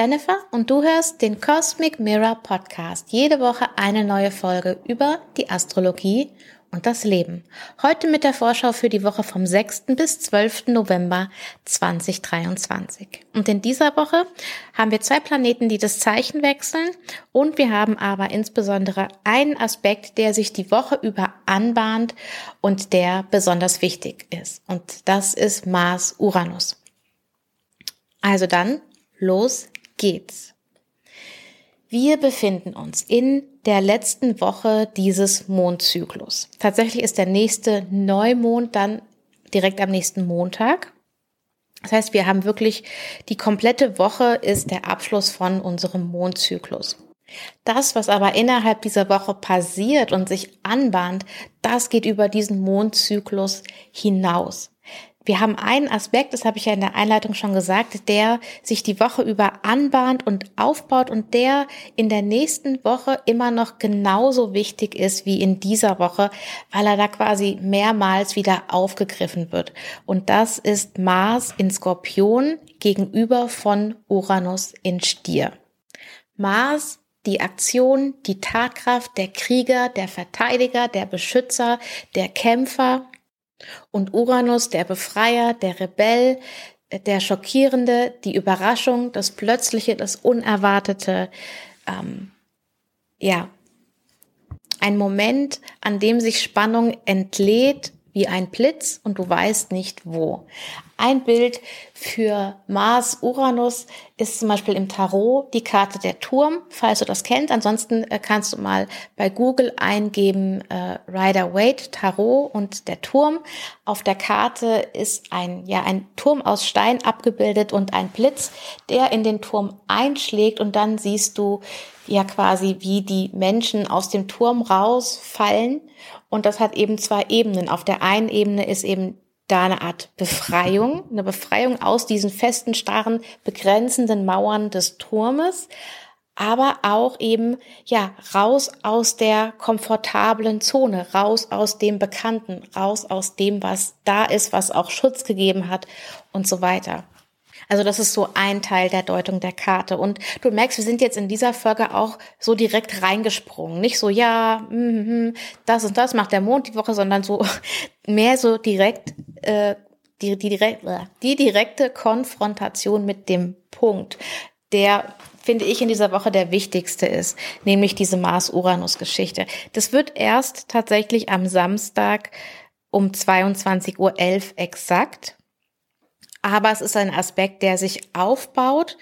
Jennifer und du hörst den Cosmic Mirror Podcast. Jede Woche eine neue Folge über die Astrologie und das Leben. Heute mit der Vorschau für die Woche vom 6. bis 12. November 2023. Und in dieser Woche haben wir zwei Planeten, die das Zeichen wechseln und wir haben aber insbesondere einen Aspekt, der sich die Woche über anbahnt und der besonders wichtig ist. Und das ist Mars-Uranus. Also dann los geht's. Wir befinden uns in der letzten Woche dieses Mondzyklus. Tatsächlich ist der nächste Neumond dann direkt am nächsten Montag. Das heißt, wir haben wirklich die komplette Woche ist der Abschluss von unserem Mondzyklus. Das, was aber innerhalb dieser Woche passiert und sich anbahnt, das geht über diesen Mondzyklus hinaus. Wir haben einen Aspekt, das habe ich ja in der Einleitung schon gesagt, der sich die Woche über anbahnt und aufbaut und der in der nächsten Woche immer noch genauso wichtig ist wie in dieser Woche, weil er da quasi mehrmals wieder aufgegriffen wird. Und das ist Mars in Skorpion gegenüber von Uranus in Stier. Mars die Aktion, die Tatkraft, der Krieger, der Verteidiger, der Beschützer, der Kämpfer, und Uranus, der Befreier, der Rebell, der Schockierende, die Überraschung, das Plötzliche, das Unerwartete, ähm, ja, ein Moment, an dem sich Spannung entlädt wie ein Blitz und du weißt nicht wo. Ein Bild für Mars Uranus ist zum Beispiel im Tarot die Karte der Turm, falls du das kennst. Ansonsten äh, kannst du mal bei Google eingeben äh, Rider Waite Tarot und der Turm. Auf der Karte ist ein ja ein Turm aus Stein abgebildet und ein Blitz, der in den Turm einschlägt und dann siehst du ja quasi wie die Menschen aus dem Turm rausfallen und das hat eben zwei Ebenen. Auf der einen Ebene ist eben da eine Art Befreiung, eine Befreiung aus diesen festen, starren, begrenzenden Mauern des Turmes, aber auch eben, ja, raus aus der komfortablen Zone, raus aus dem Bekannten, raus aus dem, was da ist, was auch Schutz gegeben hat und so weiter. Also das ist so ein Teil der Deutung der Karte. Und du merkst, wir sind jetzt in dieser Folge auch so direkt reingesprungen. Nicht so, ja, mm, das und das macht der Mond die Woche, sondern so mehr so direkt, äh, die, die, direkt, die direkte Konfrontation mit dem Punkt, der finde ich in dieser Woche der wichtigste ist, nämlich diese Mars-Uranus-Geschichte. Das wird erst tatsächlich am Samstag um 22.11 Uhr exakt aber es ist ein Aspekt, der sich aufbaut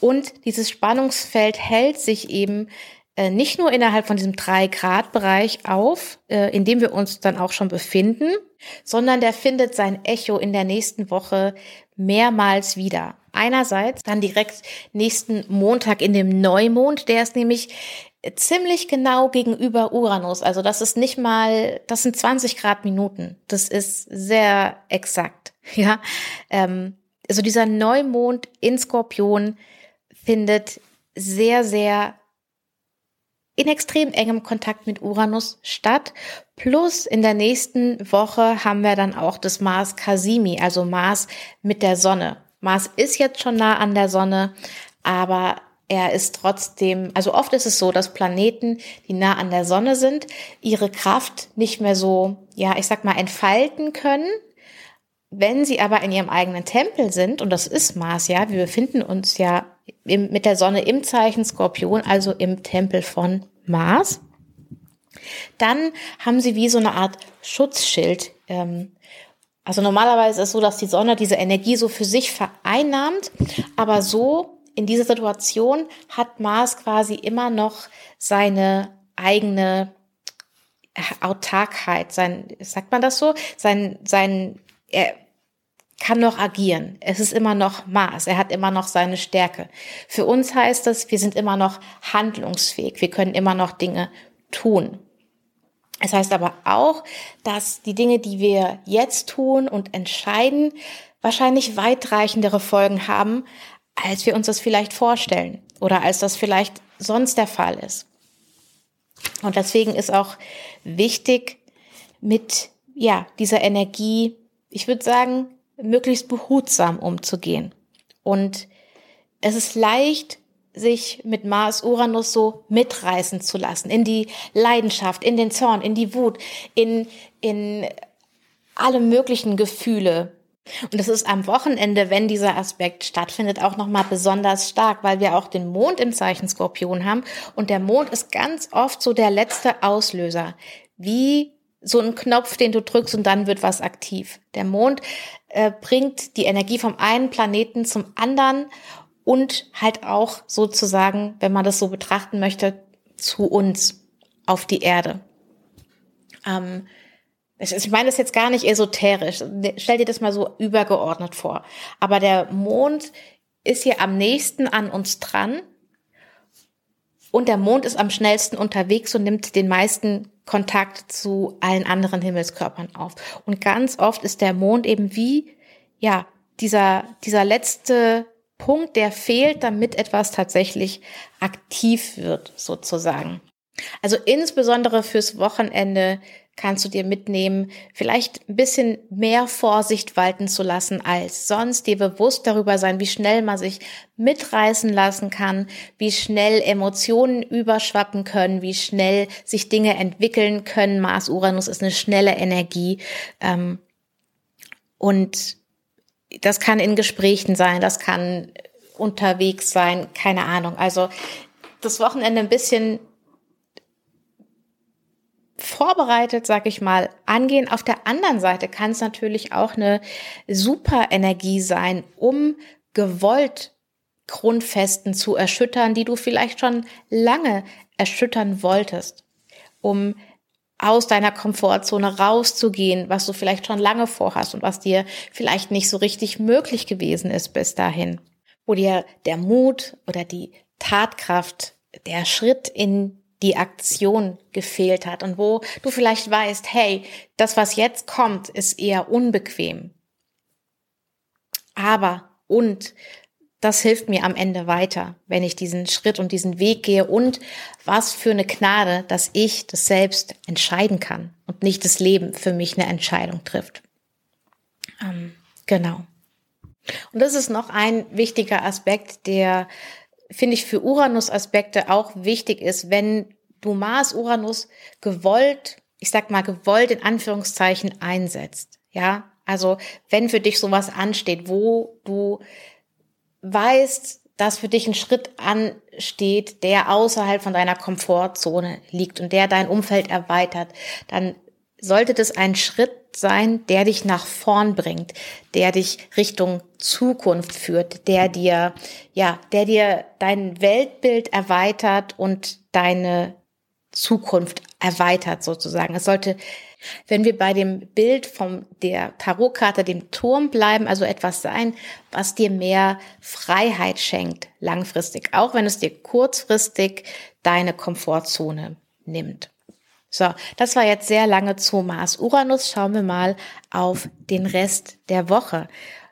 und dieses Spannungsfeld hält sich eben äh, nicht nur innerhalb von diesem 3-Grad-Bereich auf, äh, in dem wir uns dann auch schon befinden, sondern der findet sein Echo in der nächsten Woche mehrmals wieder. Einerseits dann direkt nächsten Montag in dem Neumond, der ist nämlich ziemlich genau gegenüber Uranus. Also das ist nicht mal, das sind 20 Grad Minuten. Das ist sehr exakt. Ja, ähm, also dieser Neumond in Skorpion findet sehr, sehr in extrem engem Kontakt mit Uranus statt. Plus in der nächsten Woche haben wir dann auch das Mars Casimi, also Mars mit der Sonne. Mars ist jetzt schon nah an der Sonne, aber er ist trotzdem, also oft ist es so, dass Planeten, die nah an der Sonne sind, ihre Kraft nicht mehr so, ja, ich sag mal, entfalten können. Wenn sie aber in ihrem eigenen Tempel sind, und das ist Mars, ja, wir befinden uns ja im, mit der Sonne im Zeichen Skorpion, also im Tempel von Mars, dann haben sie wie so eine Art Schutzschild. Ähm, also normalerweise ist es so, dass die Sonne diese Energie so für sich vereinnahmt, aber so in dieser Situation hat Mars quasi immer noch seine eigene Autarkheit, sein, sagt man das so? Sein, sein, er kann noch agieren. Es ist immer noch Mars. Er hat immer noch seine Stärke. Für uns heißt das, wir sind immer noch handlungsfähig. Wir können immer noch Dinge tun. Es heißt aber auch, dass die Dinge, die wir jetzt tun und entscheiden, wahrscheinlich weitreichendere Folgen haben, als wir uns das vielleicht vorstellen oder als das vielleicht sonst der Fall ist. Und deswegen ist auch wichtig, mit ja, dieser Energie, ich würde sagen, möglichst behutsam umzugehen und es ist leicht, sich mit Mars Uranus so mitreißen zu lassen, in die Leidenschaft, in den Zorn, in die Wut, in, in alle möglichen Gefühle. Und das ist am Wochenende, wenn dieser Aspekt stattfindet, auch nochmal besonders stark, weil wir auch den Mond im Zeichen Skorpion haben. Und der Mond ist ganz oft so der letzte Auslöser. Wie so ein Knopf, den du drückst und dann wird was aktiv. Der Mond äh, bringt die Energie vom einen Planeten zum anderen und halt auch sozusagen, wenn man das so betrachten möchte, zu uns auf die Erde. Ähm, ich meine das jetzt gar nicht esoterisch. Stell dir das mal so übergeordnet vor. Aber der Mond ist hier am nächsten an uns dran. Und der Mond ist am schnellsten unterwegs und nimmt den meisten Kontakt zu allen anderen Himmelskörpern auf. Und ganz oft ist der Mond eben wie, ja, dieser, dieser letzte Punkt, der fehlt, damit etwas tatsächlich aktiv wird, sozusagen. Also insbesondere fürs Wochenende kannst du dir mitnehmen, vielleicht ein bisschen mehr Vorsicht walten zu lassen als sonst, dir bewusst darüber sein, wie schnell man sich mitreißen lassen kann, wie schnell Emotionen überschwappen können, wie schnell sich Dinge entwickeln können. Mars Uranus ist eine schnelle Energie. Ähm, und das kann in Gesprächen sein, das kann unterwegs sein, keine Ahnung. Also das Wochenende ein bisschen vorbereitet, sag ich mal, angehen. Auf der anderen Seite kann es natürlich auch eine super Energie sein, um gewollt Grundfesten zu erschüttern, die du vielleicht schon lange erschüttern wolltest, um aus deiner Komfortzone rauszugehen, was du vielleicht schon lange vorhast und was dir vielleicht nicht so richtig möglich gewesen ist bis dahin, wo dir der Mut oder die Tatkraft, der Schritt in die Aktion gefehlt hat und wo du vielleicht weißt, hey, das, was jetzt kommt, ist eher unbequem. Aber und das hilft mir am Ende weiter, wenn ich diesen Schritt und diesen Weg gehe und was für eine Gnade, dass ich das selbst entscheiden kann und nicht das Leben für mich eine Entscheidung trifft. Ähm, genau. Und das ist noch ein wichtiger Aspekt, der, finde ich, für Uranus-Aspekte auch wichtig ist, wenn du Mars, Uranus gewollt, ich sag mal gewollt in Anführungszeichen einsetzt. Ja, also wenn für dich sowas ansteht, wo du weißt, dass für dich ein Schritt ansteht, der außerhalb von deiner Komfortzone liegt und der dein Umfeld erweitert, dann sollte das ein Schritt sein, der dich nach vorn bringt, der dich Richtung Zukunft führt, der dir, ja, der dir dein Weltbild erweitert und deine Zukunft erweitert sozusagen. Es sollte wenn wir bei dem Bild von der Tarotkarte, dem Turm bleiben, also etwas sein, was dir mehr Freiheit schenkt, langfristig, auch wenn es dir kurzfristig deine Komfortzone nimmt. So, das war jetzt sehr lange zu Mars Uranus. Schauen wir mal auf den Rest der Woche.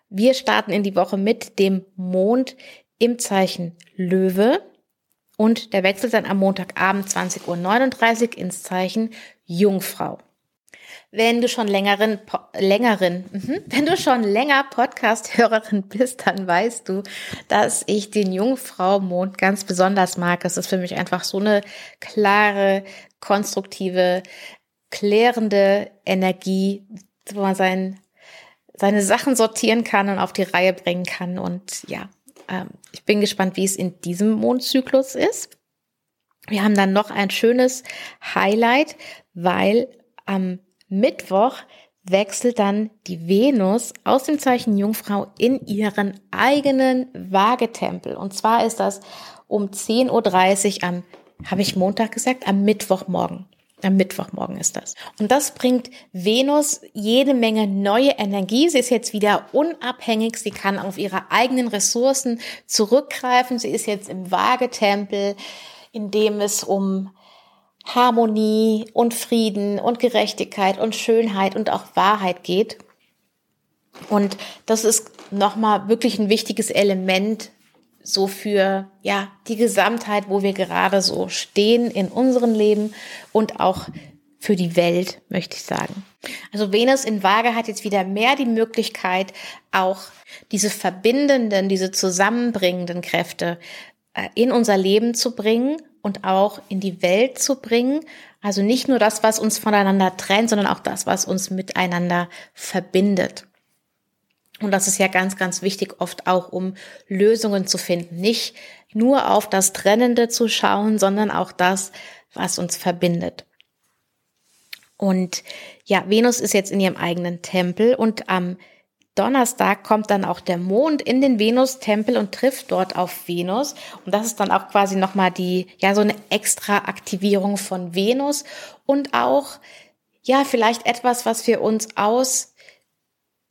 Wir starten in die Woche mit dem Mond im Zeichen Löwe und der wechselt dann am Montagabend 20.39 Uhr ins Zeichen Jungfrau. Wenn du schon längeren, längeren, mhm, wenn du schon länger Podcast-Hörerin bist, dann weißt du, dass ich den Jungfrau-Mond ganz besonders mag. Es ist für mich einfach so eine klare, konstruktive, klärende Energie, wo man sein, seine Sachen sortieren kann und auf die Reihe bringen kann. Und ja, ähm, ich bin gespannt, wie es in diesem Mondzyklus ist. Wir haben dann noch ein schönes Highlight, weil am Mittwoch wechselt dann die Venus aus dem Zeichen Jungfrau in ihren eigenen Waagetempel. Und zwar ist das um 10.30 Uhr am, habe ich Montag gesagt, am Mittwochmorgen. Am Mittwochmorgen ist das. Und das bringt Venus jede Menge neue Energie. Sie ist jetzt wieder unabhängig. Sie kann auf ihre eigenen Ressourcen zurückgreifen. Sie ist jetzt im Waagetempel, in dem es um Harmonie und Frieden und Gerechtigkeit und Schönheit und auch Wahrheit geht. Und das ist nochmal wirklich ein wichtiges Element so für, ja, die Gesamtheit, wo wir gerade so stehen in unserem Leben und auch für die Welt, möchte ich sagen. Also Venus in Waage hat jetzt wieder mehr die Möglichkeit, auch diese verbindenden, diese zusammenbringenden Kräfte äh, in unser Leben zu bringen und auch in die Welt zu bringen. Also nicht nur das, was uns voneinander trennt, sondern auch das, was uns miteinander verbindet. Und das ist ja ganz, ganz wichtig, oft auch um Lösungen zu finden. Nicht nur auf das Trennende zu schauen, sondern auch das, was uns verbindet. Und ja, Venus ist jetzt in ihrem eigenen Tempel und am Donnerstag kommt dann auch der Mond in den Venus-Tempel und trifft dort auf Venus. Und das ist dann auch quasi nochmal die, ja, so eine extra Aktivierung von Venus. Und auch, ja, vielleicht etwas, was wir uns aus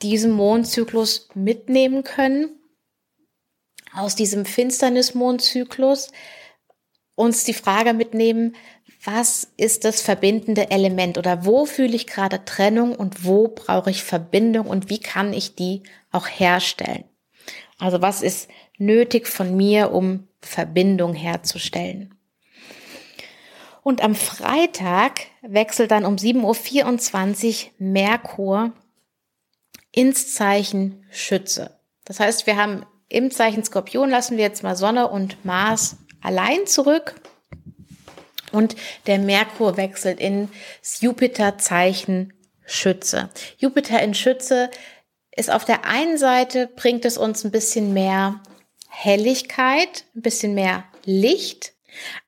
diesem Mondzyklus mitnehmen können, aus diesem Finsternis-Mondzyklus, uns die Frage mitnehmen, was ist das verbindende Element oder wo fühle ich gerade Trennung und wo brauche ich Verbindung und wie kann ich die auch herstellen? Also was ist nötig von mir, um Verbindung herzustellen? Und am Freitag wechselt dann um 7.24 Uhr Merkur ins Zeichen Schütze. Das heißt, wir haben im Zeichen Skorpion lassen wir jetzt mal Sonne und Mars allein zurück und der Merkur wechselt ins Jupiter-Zeichen Schütze. Jupiter in Schütze ist auf der einen Seite, bringt es uns ein bisschen mehr Helligkeit, ein bisschen mehr Licht.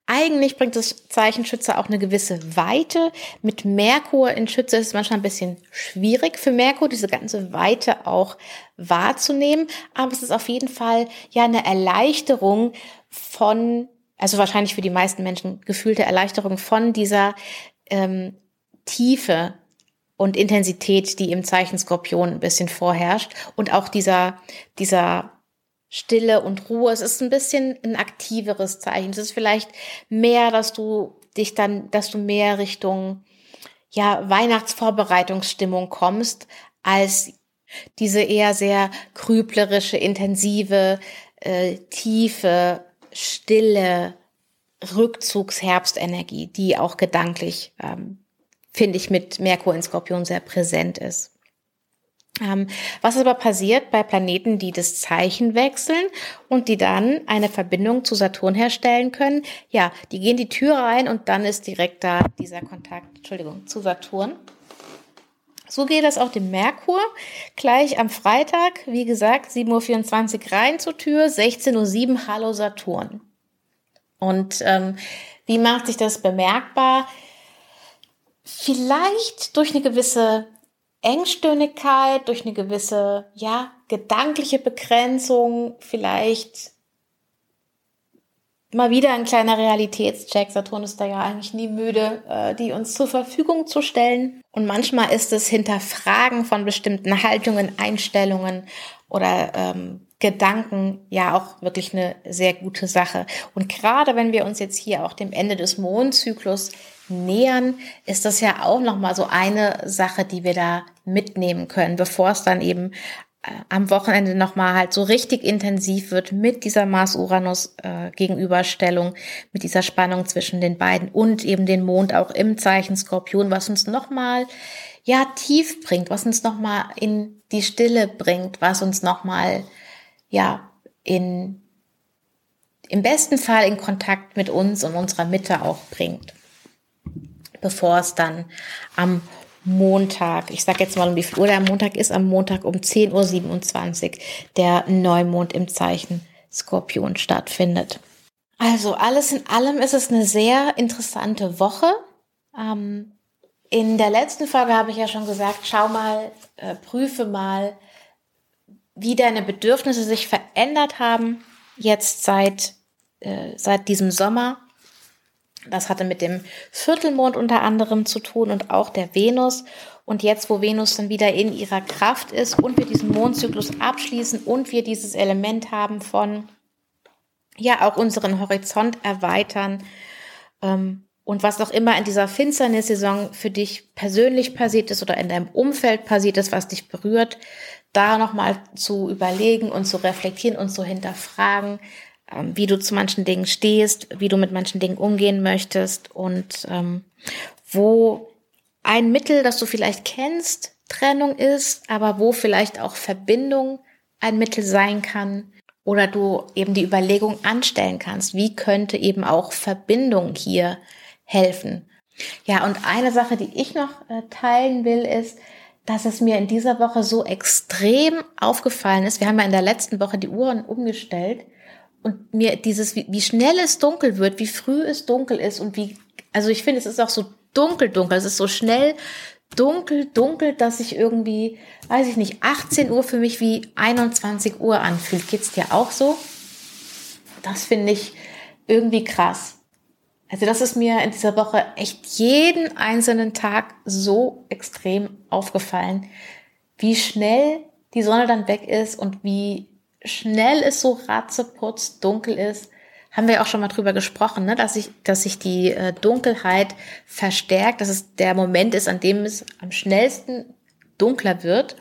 Eigentlich bringt das Zeichen Schütze auch eine gewisse Weite. Mit Merkur in Schütze ist es manchmal ein bisschen schwierig für Merkur, diese ganze Weite auch wahrzunehmen. Aber es ist auf jeden Fall ja eine Erleichterung von also wahrscheinlich für die meisten Menschen gefühlte Erleichterung von dieser ähm, Tiefe und Intensität, die im Zeichen Skorpion ein bisschen vorherrscht und auch dieser, dieser Stille und Ruhe. Es ist ein bisschen ein aktiveres Zeichen. Es ist vielleicht mehr, dass du dich dann, dass du mehr Richtung, ja, Weihnachtsvorbereitungsstimmung kommst, als diese eher sehr grüblerische, intensive, äh, tiefe stille Rückzugsherbstenergie, die auch gedanklich, ähm, finde ich, mit Merkur in Skorpion sehr präsent ist. Ähm, was aber passiert bei Planeten, die das Zeichen wechseln und die dann eine Verbindung zu Saturn herstellen können? Ja, die gehen die Tür rein und dann ist direkt da dieser Kontakt, Entschuldigung, zu Saturn. So geht das auch dem Merkur. Gleich am Freitag, wie gesagt, 7.24 Uhr rein zur Tür, 16.07 Uhr Hallo Saturn. Und ähm, wie macht sich das bemerkbar? Vielleicht durch eine gewisse Engstirnigkeit, durch eine gewisse, ja, gedankliche Begrenzung, vielleicht mal wieder ein kleiner Realitätscheck. Saturn ist da ja eigentlich nie müde, äh, die uns zur Verfügung zu stellen. Und manchmal ist es Hinterfragen von bestimmten Haltungen, Einstellungen oder ähm, Gedanken ja auch wirklich eine sehr gute Sache. Und gerade wenn wir uns jetzt hier auch dem Ende des Mondzyklus nähern, ist das ja auch nochmal so eine Sache, die wir da mitnehmen können, bevor es dann eben am Wochenende nochmal halt so richtig intensiv wird mit dieser Mars-Uranus-Gegenüberstellung, äh, mit dieser Spannung zwischen den beiden und eben den Mond auch im Zeichen Skorpion, was uns nochmal ja tief bringt, was uns nochmal in die Stille bringt, was uns nochmal ja in im besten Fall in Kontakt mit uns und unserer Mitte auch bringt, bevor es dann am Montag, ich sage jetzt mal um wie viel Uhr der Montag ist, am Montag um 10.27 Uhr der Neumond im Zeichen Skorpion stattfindet. Also alles in allem ist es eine sehr interessante Woche. Ähm, in der letzten Folge habe ich ja schon gesagt, schau mal, äh, prüfe mal, wie deine Bedürfnisse sich verändert haben jetzt seit, äh, seit diesem Sommer das hatte mit dem Viertelmond unter anderem zu tun und auch der Venus. Und jetzt, wo Venus dann wieder in ihrer Kraft ist und wir diesen Mondzyklus abschließen und wir dieses Element haben von, ja, auch unseren Horizont erweitern, ähm, und was auch immer in dieser Finsternissaison für dich persönlich passiert ist oder in deinem Umfeld passiert ist, was dich berührt, da nochmal zu überlegen und zu reflektieren und zu hinterfragen, wie du zu manchen Dingen stehst, wie du mit manchen Dingen umgehen möchtest und ähm, wo ein Mittel, das du vielleicht kennst, Trennung ist, aber wo vielleicht auch Verbindung ein Mittel sein kann oder du eben die Überlegung anstellen kannst, wie könnte eben auch Verbindung hier helfen. Ja, und eine Sache, die ich noch äh, teilen will, ist, dass es mir in dieser Woche so extrem aufgefallen ist. Wir haben ja in der letzten Woche die Uhren umgestellt und mir dieses, wie, wie schnell es dunkel wird, wie früh es dunkel ist und wie, also ich finde, es ist auch so dunkel, dunkel. Es ist so schnell dunkel, dunkel, dass ich irgendwie, weiß ich nicht, 18 Uhr für mich wie 21 Uhr anfühlt. Geht's dir auch so? Das finde ich irgendwie krass. Also das ist mir in dieser Woche echt jeden einzelnen Tag so extrem aufgefallen, wie schnell die Sonne dann weg ist und wie schnell es so ratzeputz dunkel ist haben wir auch schon mal drüber gesprochen, ne? dass sich dass sich die äh, Dunkelheit verstärkt, dass es der Moment ist, an dem es am schnellsten dunkler wird.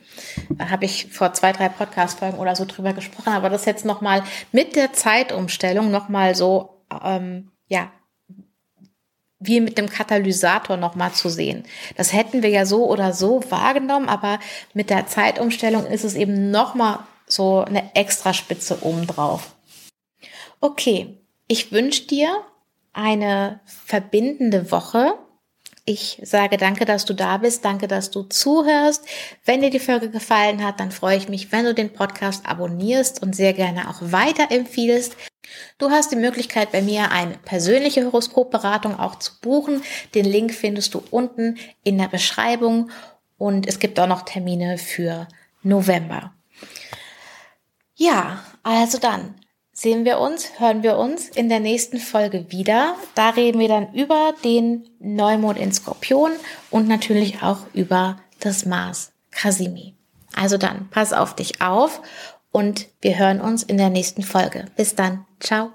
Da habe ich vor zwei, drei Podcast-Folgen oder so drüber gesprochen, aber das jetzt nochmal mit der Zeitumstellung nochmal so, ähm, ja, wie mit dem Katalysator nochmal zu sehen. Das hätten wir ja so oder so wahrgenommen, aber mit der Zeitumstellung ist es eben nochmal so eine Extraspitze obendrauf. Okay, ich wünsche dir eine verbindende Woche. Ich sage danke, dass du da bist. Danke, dass du zuhörst. Wenn dir die Folge gefallen hat, dann freue ich mich, wenn du den Podcast abonnierst und sehr gerne auch weiterempfiehlst. Du hast die Möglichkeit, bei mir eine persönliche Horoskopberatung auch zu buchen. Den Link findest du unten in der Beschreibung und es gibt auch noch Termine für November. Ja, also dann sehen wir uns, hören wir uns in der nächsten Folge wieder. Da reden wir dann über den Neumond in Skorpion und natürlich auch über das Mars Kasimi. Also dann, pass auf dich auf und wir hören uns in der nächsten Folge. Bis dann. Ciao.